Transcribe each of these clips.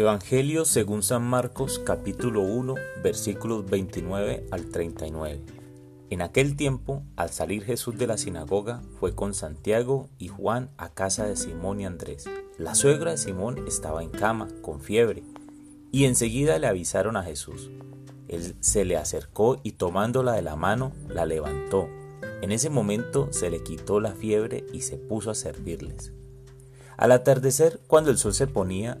Evangelio según San Marcos capítulo 1 versículos 29 al 39. En aquel tiempo, al salir Jesús de la sinagoga, fue con Santiago y Juan a casa de Simón y Andrés. La suegra de Simón estaba en cama, con fiebre, y enseguida le avisaron a Jesús. Él se le acercó y tomándola de la mano, la levantó. En ese momento se le quitó la fiebre y se puso a servirles. Al atardecer, cuando el sol se ponía,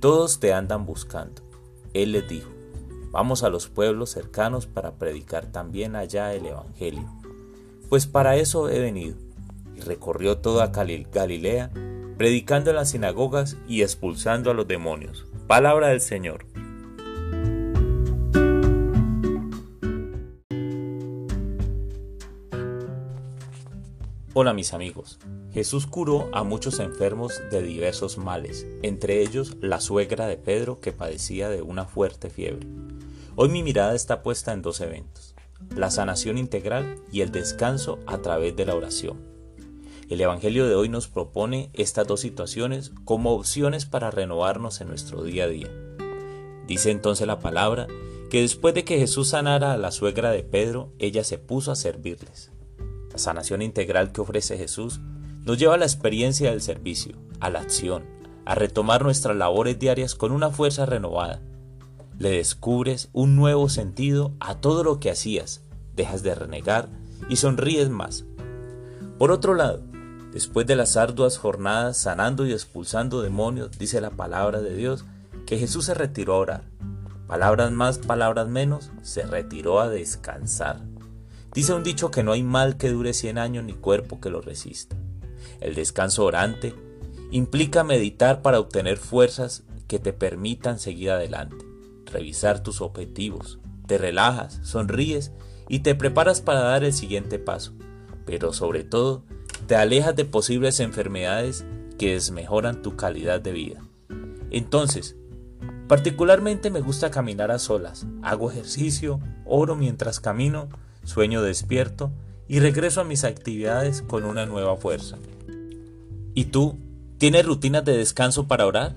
Todos te andan buscando. Él les dijo, Vamos a los pueblos cercanos para predicar también allá el Evangelio. Pues para eso he venido. Y recorrió toda Galilea, predicando en las sinagogas y expulsando a los demonios. Palabra del Señor. Hola mis amigos. Jesús curó a muchos enfermos de diversos males, entre ellos la suegra de Pedro que padecía de una fuerte fiebre. Hoy mi mirada está puesta en dos eventos, la sanación integral y el descanso a través de la oración. El Evangelio de hoy nos propone estas dos situaciones como opciones para renovarnos en nuestro día a día. Dice entonces la palabra que después de que Jesús sanara a la suegra de Pedro, ella se puso a servirles. La sanación integral que ofrece Jesús nos lleva a la experiencia del servicio, a la acción, a retomar nuestras labores diarias con una fuerza renovada. Le descubres un nuevo sentido a todo lo que hacías, dejas de renegar y sonríes más. Por otro lado, después de las arduas jornadas sanando y expulsando demonios, dice la palabra de Dios, que Jesús se retiró a orar. Palabras más, palabras menos, se retiró a descansar. Dice un dicho que no hay mal que dure 100 años ni cuerpo que lo resista. El descanso orante implica meditar para obtener fuerzas que te permitan seguir adelante, revisar tus objetivos, te relajas, sonríes y te preparas para dar el siguiente paso, pero sobre todo te alejas de posibles enfermedades que desmejoran tu calidad de vida. Entonces, particularmente me gusta caminar a solas, hago ejercicio, oro mientras camino, sueño despierto y regreso a mis actividades con una nueva fuerza. ¿Y tú? ¿Tienes rutinas de descanso para orar?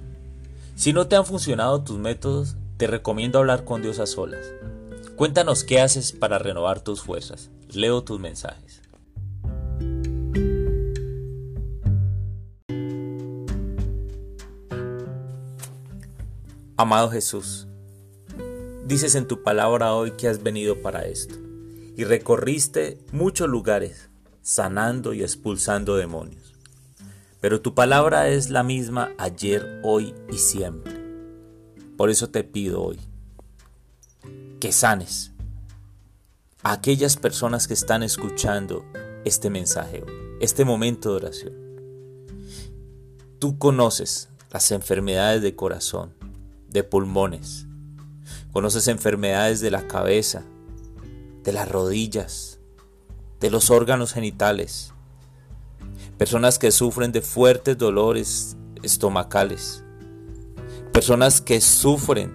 Si no te han funcionado tus métodos, te recomiendo hablar con Dios a solas. Cuéntanos qué haces para renovar tus fuerzas. Leo tus mensajes. Amado Jesús, dices en tu palabra hoy que has venido para esto y recorriste muchos lugares, sanando y expulsando demonios. Pero tu palabra es la misma ayer, hoy y siempre. Por eso te pido hoy que sanes a aquellas personas que están escuchando este mensaje, este momento de oración. Tú conoces las enfermedades de corazón, de pulmones, conoces enfermedades de la cabeza, de las rodillas, de los órganos genitales. Personas que sufren de fuertes dolores estomacales. Personas que sufren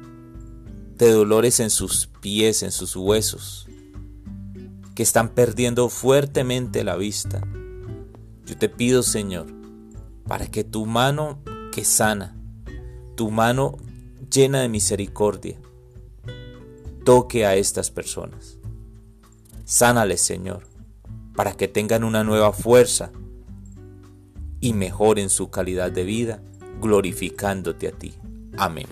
de dolores en sus pies, en sus huesos. Que están perdiendo fuertemente la vista. Yo te pido, Señor, para que tu mano que sana, tu mano llena de misericordia, toque a estas personas. Sánales, Señor, para que tengan una nueva fuerza y mejoren su calidad de vida, glorificándote a ti. Amén.